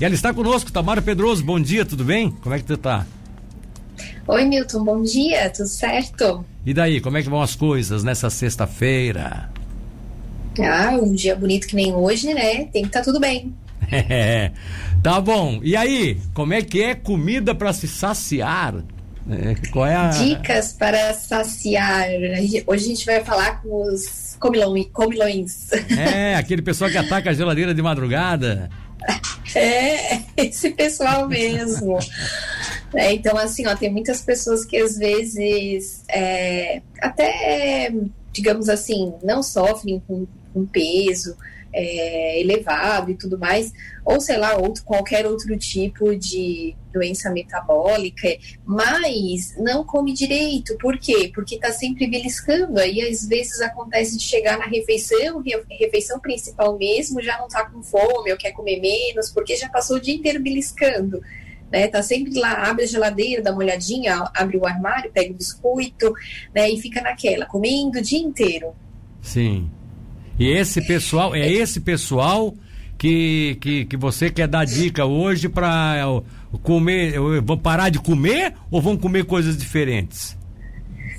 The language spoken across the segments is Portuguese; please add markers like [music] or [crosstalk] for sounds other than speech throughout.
E ela está conosco, Tamara Pedroso. Bom dia, tudo bem? Como é que tu tá? Oi, Milton, bom dia, tudo certo? E daí, como é que vão as coisas nessa sexta-feira? [laughs] Ah, um dia bonito que nem hoje, né? Tem que estar tá tudo bem. É, [laughs] tá bom. E aí, como é que é comida para se saciar? É, qual é a... Dicas para saciar. Hoje a gente vai falar com os comilões. É, aquele pessoal que ataca a geladeira de madrugada. [laughs] [laughs] É, esse pessoal mesmo. É, então, assim, ó, tem muitas pessoas que às vezes é, até, digamos assim, não sofrem com, com peso, é, elevado e tudo mais, ou sei lá, outro, qualquer outro tipo de doença metabólica, mas não come direito. Por quê? Porque está sempre beliscando. Aí às vezes acontece de chegar na refeição, refeição principal mesmo, já não está com fome ou quer comer menos, porque já passou o dia inteiro beliscando. Né, tá sempre lá, abre a geladeira, dá uma olhadinha, abre o armário, pega o biscoito, né, e fica naquela, comendo o dia inteiro. Sim. E esse pessoal, é esse pessoal que, que, que você quer dar dica hoje para comer, vão parar de comer ou vão comer coisas diferentes?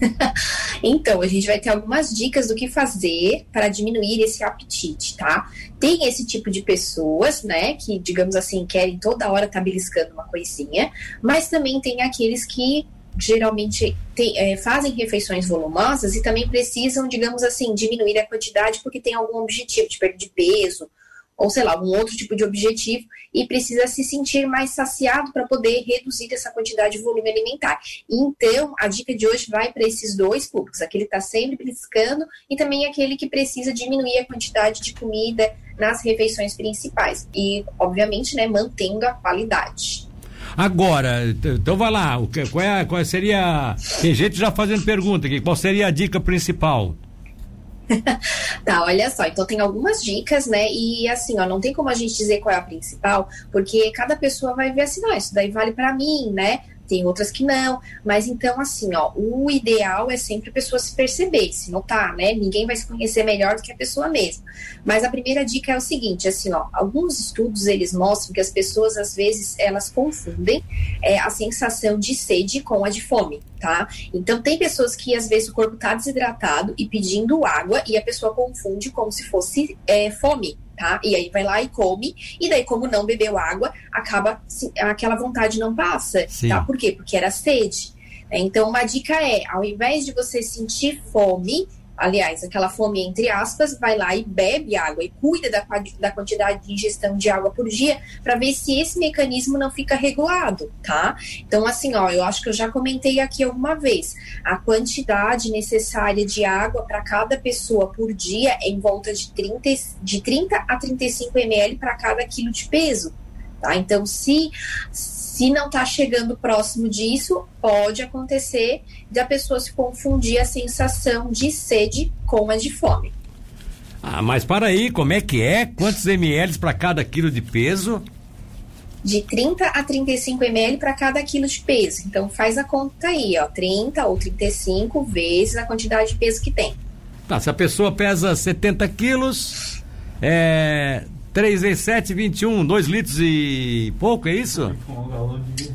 [laughs] então, a gente vai ter algumas dicas do que fazer para diminuir esse apetite, tá? Tem esse tipo de pessoas, né, que, digamos assim, querem toda hora estar tá beliscando uma coisinha, mas também tem aqueles que geralmente tem, é, fazem refeições volumosas e também precisam, digamos assim, diminuir a quantidade porque tem algum objetivo de perda de peso ou sei lá, algum outro tipo de objetivo e precisa se sentir mais saciado para poder reduzir essa quantidade de volume alimentar. Então, a dica de hoje vai para esses dois públicos, aquele que está sempre beliscando e também aquele que precisa diminuir a quantidade de comida nas refeições principais e, obviamente, né, mantendo a qualidade. Agora, então vai lá, qual, é, qual seria. Tem gente já fazendo pergunta aqui, qual seria a dica principal? [laughs] tá, olha só, então tem algumas dicas, né? E assim, ó, não tem como a gente dizer qual é a principal, porque cada pessoa vai ver assim, não, isso daí vale para mim, né? Tem outras que não. Mas então, assim, ó, o ideal é sempre a pessoa se perceber, se notar, né? Ninguém vai se conhecer melhor do que a pessoa mesma. Mas a primeira dica é o seguinte, assim, ó, alguns estudos eles mostram que as pessoas às vezes elas confundem é, a sensação de sede com a de fome, tá? Então tem pessoas que às vezes o corpo tá desidratado e pedindo água e a pessoa confunde como se fosse é, fome, tá? E aí vai lá e come, e daí, como não bebeu água, acaba aquela vontade não passa, Sim. tá? Por quê? Porque era sede. Então, uma dica é, ao invés de você sentir fome, aliás, aquela fome entre aspas, vai lá e bebe água e cuida da, da quantidade de ingestão de água por dia para ver se esse mecanismo não fica regulado, tá? Então, assim, ó, eu acho que eu já comentei aqui alguma vez, a quantidade necessária de água para cada pessoa por dia é em volta de 30, de 30 a 35 ml para cada quilo de peso, tá? Então, se se não está chegando próximo disso, pode acontecer da pessoa se confundir a sensação de sede com a de fome. Ah, mas para aí, como é que é? Quantos ml para cada quilo de peso? De 30 a 35 ml para cada quilo de peso. Então faz a conta aí, ó, 30 ou 35 vezes a quantidade de peso que tem. Tá, se a pessoa pesa 70 quilos, é, 3 vezes 7, 21, 2 litros e pouco, é isso?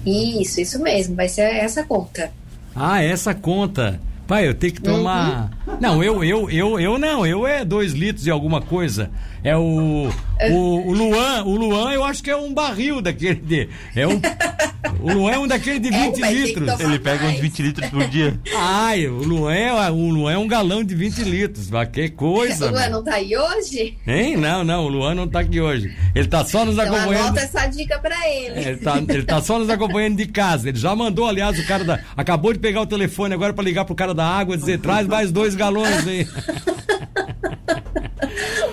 Isso, isso mesmo, vai ser essa conta. Ah, essa conta. Pai, eu tenho que tomar. Uhum. Não, eu, eu, eu, eu não, eu é 2 litros e alguma coisa. É o, o, o Luan, o Luan eu acho que é um barril daquele de, é um [laughs] O Luan é um daquele de 20 é, litros. Ele pega uns 20 litros por dia. Ai, o Luan é, o Luan é um galão de 20 litros. Mas que coisa. O Luan não tá aí hoje? Hein? Não, não, o Luan não tá aqui hoje. Ele tá só nos então acompanhando. Anota essa dica pra ele. Ele tá, ele tá só nos acompanhando de casa. Ele já mandou, aliás, o cara da. Acabou de pegar o telefone agora pra ligar pro cara da água e dizer: traz mais dois galões aí. [laughs]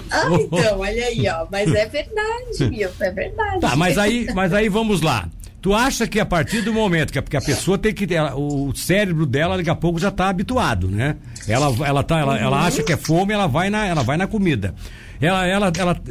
Ah, então, olha aí, ó. Mas é verdade, [laughs] Milton, é verdade. Tá, mas aí, mas aí vamos lá. Tu acha que a partir do momento que a, que a pessoa tem que. Ela, o cérebro dela daqui a pouco já está habituado, né? Ela, ela, tá, ela, ela acha que é fome, ela vai na, ela vai na comida. Ela, ela, ela,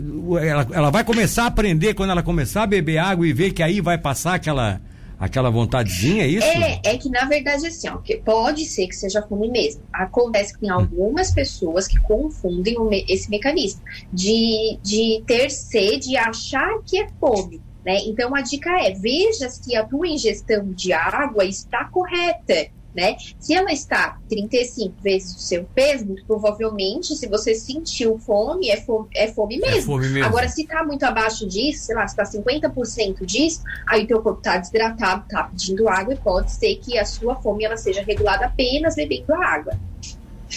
ela, ela vai começar a aprender quando ela começar a beber água e ver que aí vai passar aquela aquela vontadezinha, é isso? É, é que na verdade assim, ó, que pode ser que seja fome mesmo. Acontece que tem algumas pessoas que confundem esse mecanismo de, de ter sede e achar que é fome. Né? Então a dica é: veja se a tua ingestão de água está correta né? Se ela está 35 vezes o seu peso, provavelmente, se você sentiu fome, é fome, é fome mesmo. É fome mesmo. Agora, se está muito abaixo disso, sei lá, se está 50% disso, aí o teu corpo está desidratado, está pedindo água e pode ser que a sua fome ela seja regulada apenas bebendo água.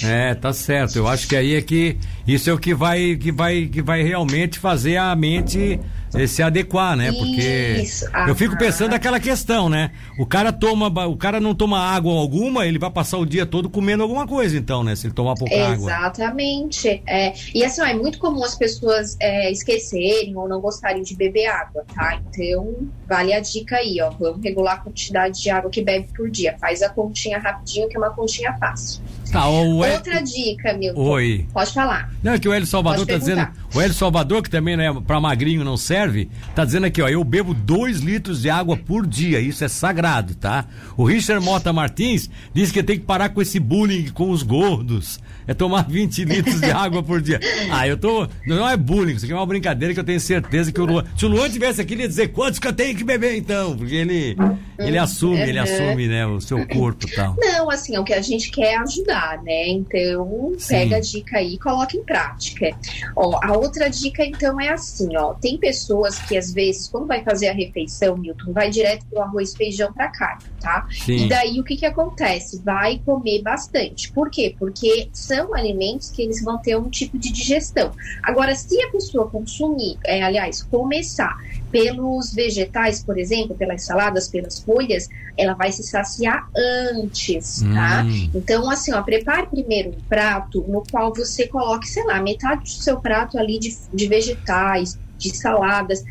É, tá certo. Eu acho que aí é que isso é o que vai que vai que vai realmente fazer a mente se adequar, né? Porque isso. eu fico pensando aquela questão, né? O cara toma, o cara não toma água alguma, ele vai passar o dia todo comendo alguma coisa, então, né? Se ele tomar pouca Exatamente. água. Exatamente. É, e assim, ó, é muito comum as pessoas é, esquecerem ou não gostarem de beber água, tá? Então, vale a dica aí, ó. Vamos regular a quantidade de água que bebe por dia. Faz a continha rapidinho, que é uma continha fácil. Tá, o Outra dica, Milton. Oi. Pode falar. Não, é que o Hélio Salvador Pode tá perguntar. dizendo. O Hélio Salvador, que também né, para magrinho não serve, tá dizendo aqui, ó, eu bebo dois litros de água por dia. Isso é sagrado, tá? O Richard Mota Martins diz que tem que parar com esse bullying com os gordos. É tomar [laughs] 20 litros de água por dia. Ah, eu tô. Não é bullying, isso aqui é uma brincadeira que eu tenho certeza que o Luan. Se o Luan tivesse aqui, ele ia dizer quantos que eu tenho que beber, então. Porque ele, ele assume, ele assume, né, o seu corpo e tal. Não, assim, é o que a gente quer ajudar, né? Então, Sim. pega a dica aí e coloca em prática. Ó, a outra dica, então, é assim, ó. Tem pessoas que, às vezes, quando vai fazer a refeição, Milton, vai direto pro arroz, feijão pra carne, tá? Sim. E daí, o que que acontece? Vai comer bastante. Por quê? Porque são alimentos que eles vão ter um tipo de digestão. Agora, se a pessoa consumir, é, aliás, começar pelos vegetais, por exemplo, pelas saladas, pelas folhas, ela vai se saciar antes, tá? Hum. Então, assim, ó, prepare primeiro um prato no qual você coloque, sei lá, metade do seu prato ali de, de vegetais, de saladas,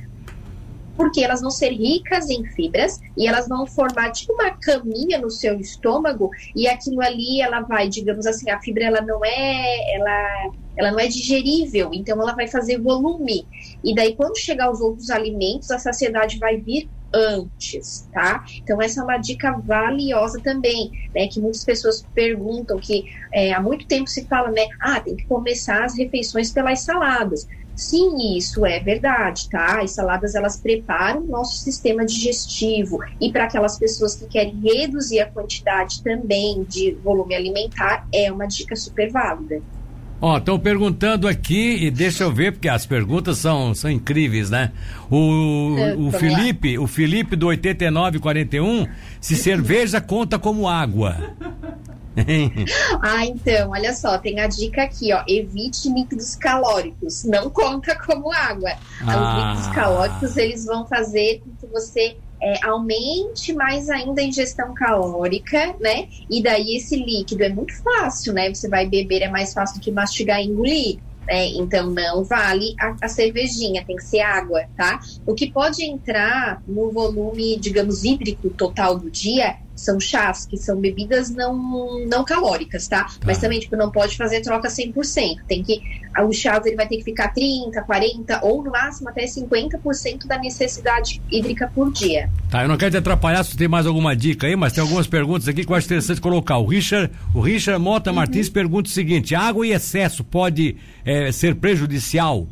porque elas vão ser ricas em fibras e elas vão formar tipo uma caminha no seu estômago e aquilo ali ela vai, digamos assim, a fibra ela não é, ela ela não é digerível, então ela vai fazer volume. E daí quando chegar aos outros alimentos, a saciedade vai vir antes, tá? Então essa é uma dica valiosa também, né? Que muitas pessoas perguntam que é, há muito tempo se fala, né? Ah, tem que começar as refeições pelas saladas. Sim, isso é verdade, tá? As saladas elas preparam o nosso sistema digestivo e para aquelas pessoas que querem reduzir a quantidade também de volume alimentar é uma dica super válida. Ó, estão perguntando aqui, e deixa eu ver, porque as perguntas são, são incríveis, né? O, é, o Felipe, lá. o Felipe do 8941, se cerveja conta como água. [laughs] ah, então, olha só, tem a dica aqui, ó. Evite líquidos calóricos. Não conta como água. Ah. Os líquidos calóricos, eles vão fazer com que você é, aumente mais ainda a ingestão calórica, né? E daí esse líquido é muito fácil, né? Você vai beber, é mais fácil do que mastigar e engolir. Né? Então não vale a, a, cervejinha, tem que ser água, tá? O que pode entrar no volume, digamos, hídrico total do dia são chás, que são bebidas não, não calóricas, tá? tá? Mas também, tipo, não pode fazer troca 100%. Tem que, o chás ele vai ter que ficar 30, 40 ou no máximo até 50% da necessidade hídrica por dia. Tá, eu não quero te atrapalhar se tem mais alguma dica aí, mas tem algumas perguntas aqui que eu acho interessante colocar. O Richard, o Richard Mota uhum. Martins pergunta o seguinte: água em excesso pode é, ser prejudicial?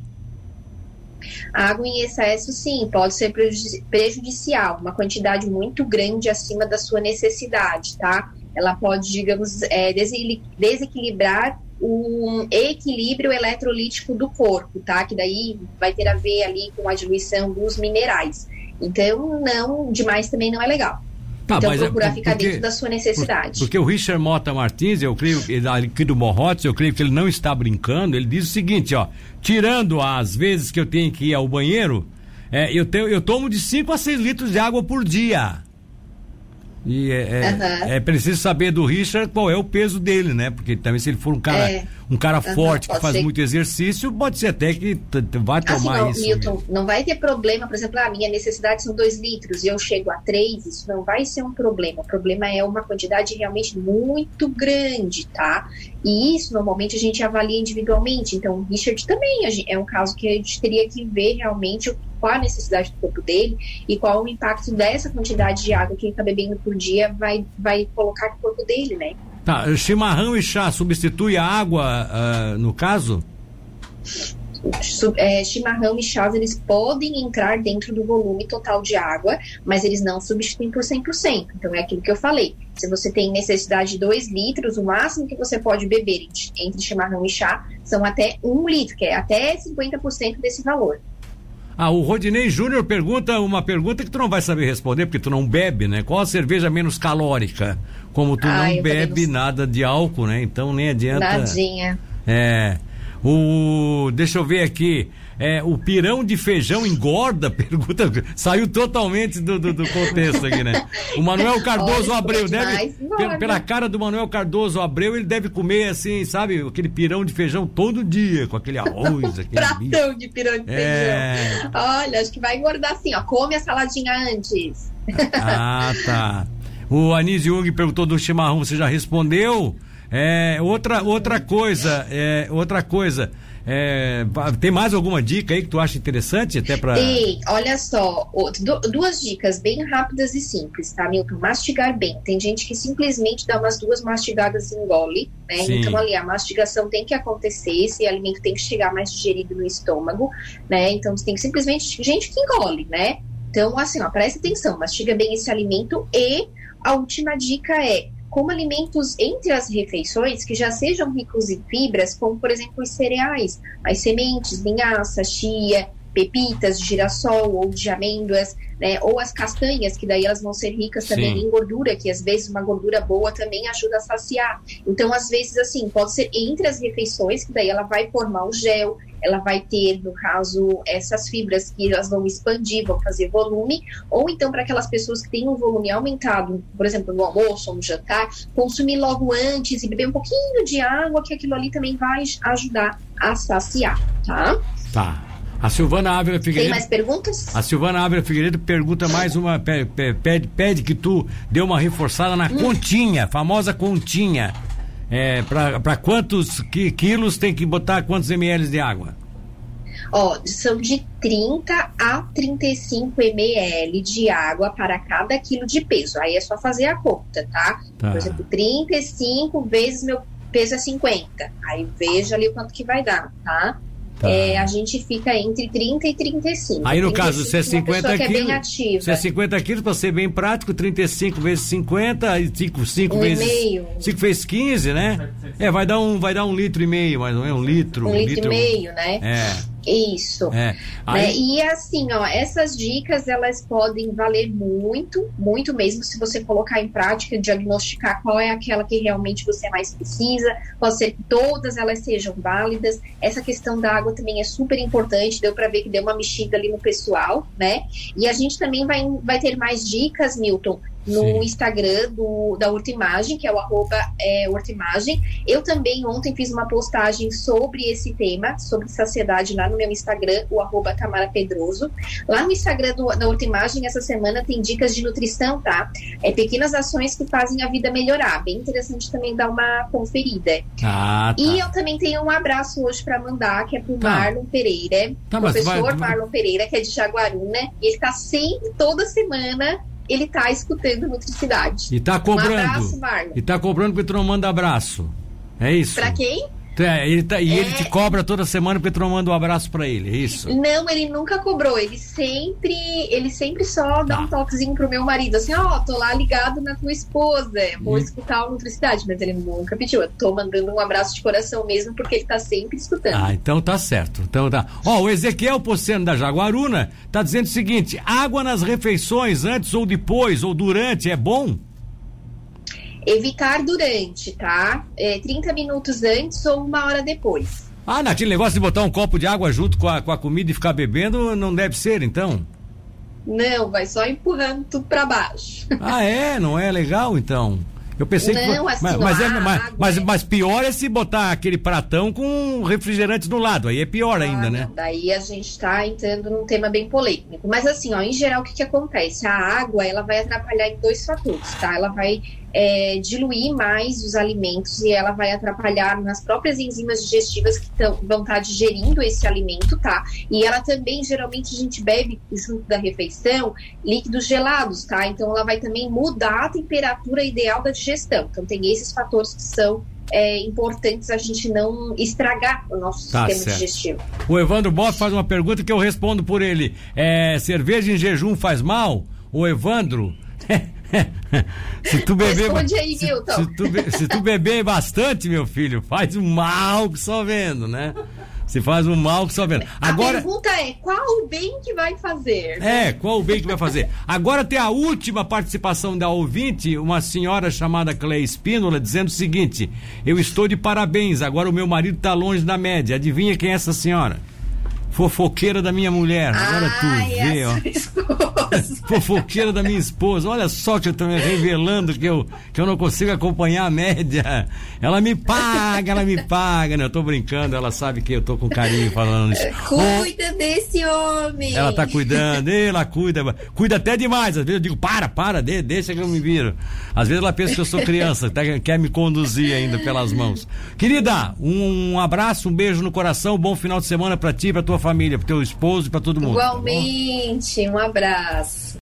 A água em excesso, sim, pode ser prejudicial, uma quantidade muito grande acima da sua necessidade, tá? Ela pode, digamos, é, desequilibrar o equilíbrio eletrolítico do corpo, tá? Que daí vai ter a ver ali com a diluição dos minerais. Então, não, demais também não é legal. Tá, então, procurar é, ficar porque, dentro da sua necessidade. Porque o Richard Mota Martins, eu creio, aqui do Morrotes, eu creio que ele não está brincando, ele diz o seguinte, ó, tirando as vezes que eu tenho que ir ao banheiro, é, eu, tenho, eu tomo de 5 a 6 litros de água por dia. E é, é, uhum. é, preciso saber do Richard qual é o peso dele, né? Porque também se ele for um cara, é. um cara uhum. forte que faz ser. muito exercício, pode ser até que vai assim, tomar não, isso. Milton, mesmo. não vai ter problema, por exemplo, a minha necessidade são dois litros e eu chego a três, isso não vai ser um problema. O problema é uma quantidade realmente muito grande, tá? E isso normalmente a gente avalia individualmente. Então, o Richard também é um caso que a gente teria que ver realmente qual a necessidade do corpo dele e qual o impacto dessa quantidade de água que ele está bebendo por dia vai, vai colocar no corpo dele, né? Tá, chimarrão e chá substitui a água uh, no caso? é, chimarrão e chás, eles podem entrar dentro do volume total de água, mas eles não substituem por 100%. Então, é aquilo que eu falei. Se você tem necessidade de 2 litros, o máximo que você pode beber entre chimarrão e chá são até 1 um litro, que é até 50% desse valor. Ah, o Rodinei Júnior pergunta uma pergunta que tu não vai saber responder, porque tu não bebe, né? Qual a cerveja menos calórica? Como tu ah, não bebe nada de álcool, né? Então nem adianta. Nadinha. É. O, deixa eu ver aqui. É, o pirão de feijão engorda? [laughs] Pergunta. Saiu totalmente do, do, do contexto aqui, né? O Manuel Cardoso Olha, Abreu deve. Pela, pela, cara do Manuel Cardoso Abreu, ele deve comer assim, sabe? Aquele pirão de feijão todo dia, com aquele arroz. [laughs] Aquele Pratão bicho. de pirão de é... feijão. Olha, acho que vai engordar assim, ó. Come a saladinha antes. Ah, tá. O Anísio Jung perguntou do chimarrão, você já respondeu? É, outra, outra coisa, é, outra coisa. É, tem mais alguma dica aí que tu acha interessante até para? Tem, olha só, duas dicas bem rápidas e simples, tá, Milton? Mastigar bem. Tem gente que simplesmente dá umas duas mastigadas e engole, né? Sim. Então ali a mastigação tem que acontecer, esse alimento tem que chegar mais digerido no estômago, né? Então tem que simplesmente gente que engole, né? Então assim, ó, presta atenção, mastiga bem esse alimento e a última dica é como alimentos entre as refeições que já sejam ricos em fibras, como por exemplo os cereais, as sementes, linhaça, chia, pepitas de girassol ou de amêndoas, né? Ou as castanhas, que daí elas vão ser ricas também Sim. em gordura, que às vezes uma gordura boa também ajuda a saciar. Então, às vezes, assim, pode ser entre as refeições, que daí ela vai formar o gel, ela vai ter, no caso, essas fibras que elas vão expandir, vão fazer volume, ou então para aquelas pessoas que têm um volume aumentado, por exemplo, no almoço ou no jantar, consumir logo antes e beber um pouquinho de água, que aquilo ali também vai ajudar a saciar, tá? Tá. A Silvana Ávila Figueiredo. Tem mais perguntas? A Silvana Ávila Figueiredo pergunta mais uma. Pede, pede que tu dê uma reforçada na hum. continha, famosa continha. É, para quantos quilos tem que botar quantos ml de água? Ó, são de 30 a 35 ml de água para cada quilo de peso. Aí é só fazer a conta, tá? tá. Por exemplo, 35 vezes meu peso é 50. Aí veja ali o quanto que vai dar, tá? Tá. É, a gente fica entre 30 e 35. Aí no caso, se é 50 quilos. É se é 50 quilos, para ser bem prático, 35 vezes 50, e 5, 5 um vezes. Meio. 5 vezes 15, né? É, vai dar um, vai dar um litro e meio, mais ou menos, um litro. Um, um litro, litro e meio, né? É. Isso. É. Né? Aí... Né? E assim, ó, essas dicas elas podem valer muito, muito mesmo se você colocar em prática, diagnosticar qual é aquela que realmente você mais precisa. Pode ser que todas elas sejam válidas. Essa questão da água também é super importante. Deu para ver que deu uma mexida ali no pessoal, né? E a gente também vai, vai ter mais dicas, Milton, no Sim. Instagram do, da Hortimagem, que é o arroba é, Hortimagem. Eu também ontem fiz uma postagem sobre esse tema, sobre saciedade, lá no meu Instagram, o arroba Tamara Pedroso. Lá no Instagram do, da Hortimagem, essa semana tem dicas de nutrição, tá? É pequenas ações que fazem a vida melhorar. Bem interessante também dar uma conferida. Ah, tá. E eu também tenho um abraço hoje para mandar, que é pro tá. Marlon Pereira, tá, professor vai, vai... Marlon Pereira, que é de Jaguaruna. E ele tá sempre, toda semana, ele tá escutando Nutricidade. E tá cobrando. Um abraço, Marlon. E tá cobrando porque tu não manda abraço. É isso? Pra quem? É, ele tá, e é... ele te cobra toda semana porque tu não manda um abraço para ele, é isso? Não, ele nunca cobrou. Ele sempre, ele sempre só dá tá. um toquezinho pro meu marido, assim, ó, oh, tô lá ligado na tua esposa, vou e... escutar o Nutricidade, mas ele nunca pediu. Eu tô mandando um abraço de coração mesmo, porque ele tá sempre escutando. Ah, então tá certo. Então tá. Ó, o Ezequiel Poceno da Jaguaruna tá dizendo o seguinte: água nas refeições, antes ou depois, ou durante, é bom? Evitar durante, tá? É, 30 minutos antes ou uma hora depois. Ah, naquele negócio de botar um copo de água junto com a, com a comida e ficar bebendo, não deve ser, então? Não, vai só empurrando tudo para baixo. [laughs] Ah, é? Não é legal, então? Eu pensei não, que. Assim, mas, mas, é, mas, mas, mas, pior é se botar aquele pratão com refrigerante do lado. Aí é pior ah, ainda, né? Daí a gente está entrando num tema bem polêmico. Mas assim, ó, em geral, o que, que acontece? A água ela vai atrapalhar em dois fatores, tá? Ela vai é, diluir mais os alimentos e ela vai atrapalhar nas próprias enzimas digestivas que tão, vão estar tá digerindo esse alimento, tá? E ela também, geralmente, a gente bebe junto da refeição líquidos gelados, tá? Então ela vai também mudar a temperatura ideal da digestão. Então tem esses fatores que são é, importantes a gente não estragar o nosso Tá sistema certo. digestivo. O Evandro Boff faz uma pergunta que eu respondo por ele. É, cerveja em jejum faz mal? O Evandro. [laughs] se tu beber. Responde aí, se, Milton. se tu, be- se tu beber bastante, meu filho, faz um mal que só vendo, né? Se faz um mal que só vendo. Agora. A pergunta é, qual o bem que vai fazer? É, qual o bem que vai fazer? Agora tem a última participação da ouvinte, uma senhora chamada Cleia Espínola, dizendo o seguinte: Eu estou de parabéns, agora o meu marido está longe da média. Adivinha quem é essa senhora? Fofoqueira da minha mulher. Agora tu Ai, vê, é ó. esposa. [laughs] Fofoqueira da minha esposa. Olha só que eu tô me revelando que eu, que eu não consigo acompanhar a média. Ela me paga, ela me paga. Né? Eu tô brincando, ela sabe que eu tô com carinho falando isso. [laughs] Cuida desse homem. ela tá cuidando, [laughs] ela cuida, cuida até demais. Às vezes eu digo, para, para, de- deixa que eu me viro. Às vezes ela pensa que eu sou criança, quer me conduzir ainda pelas mãos. Querida, um, um abraço, um beijo no coração, bom final de semana pra ti, pra tua família, pro teu esposo e pra todo mundo. tá? Igualmente, um abraço.